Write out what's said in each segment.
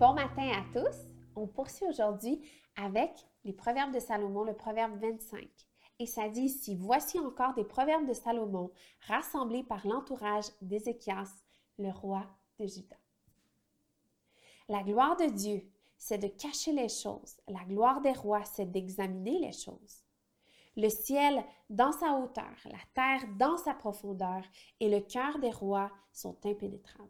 à tous. On poursuit aujourd'hui avec les proverbes de Salomon, le proverbe 25. Et ça dit ici, voici encore des proverbes de Salomon rassemblés par l'entourage d'Ézéchias, le roi de Juda. La gloire de Dieu, c'est de cacher les choses. La gloire des rois, c'est d'examiner les choses. Le ciel dans sa hauteur, la terre dans sa profondeur et le cœur des rois sont impénétrables.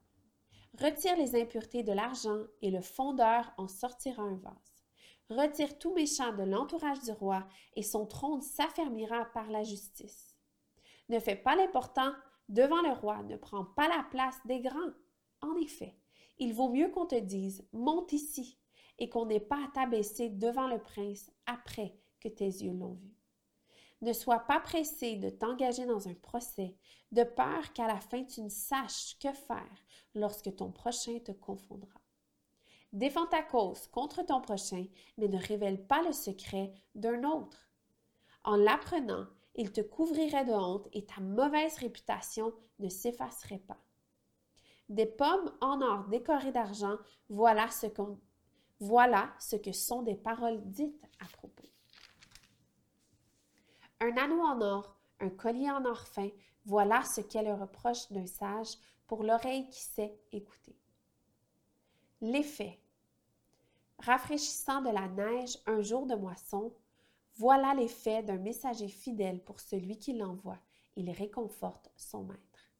Retire les impuretés de l'argent et le fondeur en sortira un vase. Retire tout méchant de l'entourage du roi et son trône s'affermira par la justice. Ne fais pas l'important devant le roi, ne prends pas la place des grands. En effet, il vaut mieux qu'on te dise monte ici et qu'on n'ait pas à t'abaisser devant le prince après que tes yeux l'ont vu. Ne sois pas pressé de t'engager dans un procès, de peur qu'à la fin tu ne saches que faire lorsque ton prochain te confondra. Défends ta cause contre ton prochain, mais ne révèle pas le secret d'un autre. En l'apprenant, il te couvrirait de honte et ta mauvaise réputation ne s'effacerait pas. Des pommes en or décorées d'argent, voilà ce, voilà ce que sont des paroles dites à propos un anneau en or, un collier en or fin, voilà ce qu'est le reproche d'un sage pour l'oreille qui sait écouter. L'effet. Rafraîchissant de la neige un jour de moisson, voilà l'effet d'un messager fidèle pour celui qui l'envoie. Il réconforte son maître.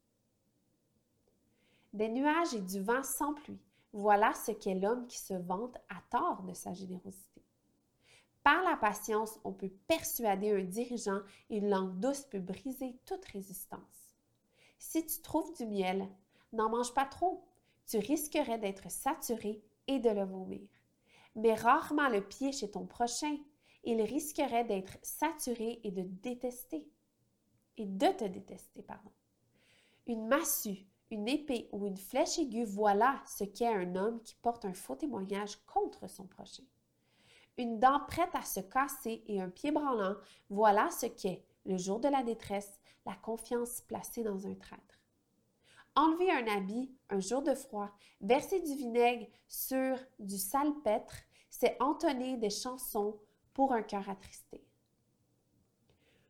Des nuages et du vent sans pluie, voilà ce qu'est l'homme qui se vante à tort de sa générosité. Par la patience, on peut persuader un dirigeant et une langue douce peut briser toute résistance. Si tu trouves du miel, n'en mange pas trop. Tu risquerais d'être saturé et de le vomir. Mais rarement le pied chez ton prochain. Il risquerait d'être saturé et de détester. Et de te détester, pardon. Une massue, une épée ou une flèche aiguë, voilà ce qu'est un homme qui porte un faux témoignage contre son prochain une dent prête à se casser et un pied branlant, voilà ce qu'est, le jour de la détresse, la confiance placée dans un traître. Enlever un habit un jour de froid, verser du vinaigre sur du salpêtre, c'est entonner des chansons pour un cœur attristé.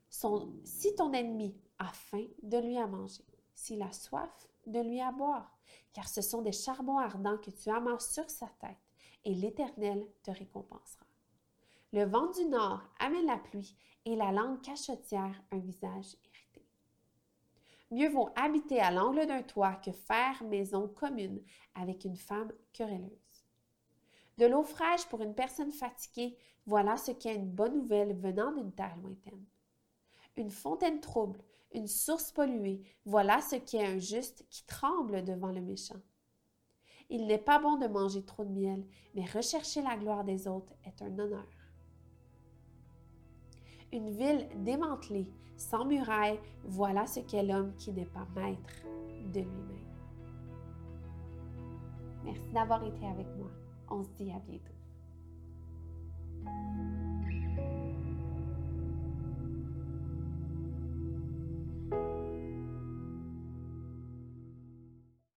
si ton ennemi a faim, de lui à manger. S'il a soif, de lui à boire, car ce sont des charbons ardents que tu amasses sur sa tête, et l'Éternel te récompensera. Le vent du nord amène la pluie et la langue cachotière un visage irrité. Mieux vaut habiter à l'angle d'un toit que faire maison commune avec une femme querelleuse. De l'eau fraîche pour une personne fatiguée, voilà ce qu'est une bonne nouvelle venant d'une terre lointaine. Une fontaine trouble, une source polluée, voilà ce qu'est un juste qui tremble devant le méchant. Il n'est pas bon de manger trop de miel, mais rechercher la gloire des autres est un honneur une ville démantelée, sans murailles, voilà ce qu'est l'homme qui n'est pas maître de lui-même. Merci d'avoir été avec moi. On se dit à bientôt.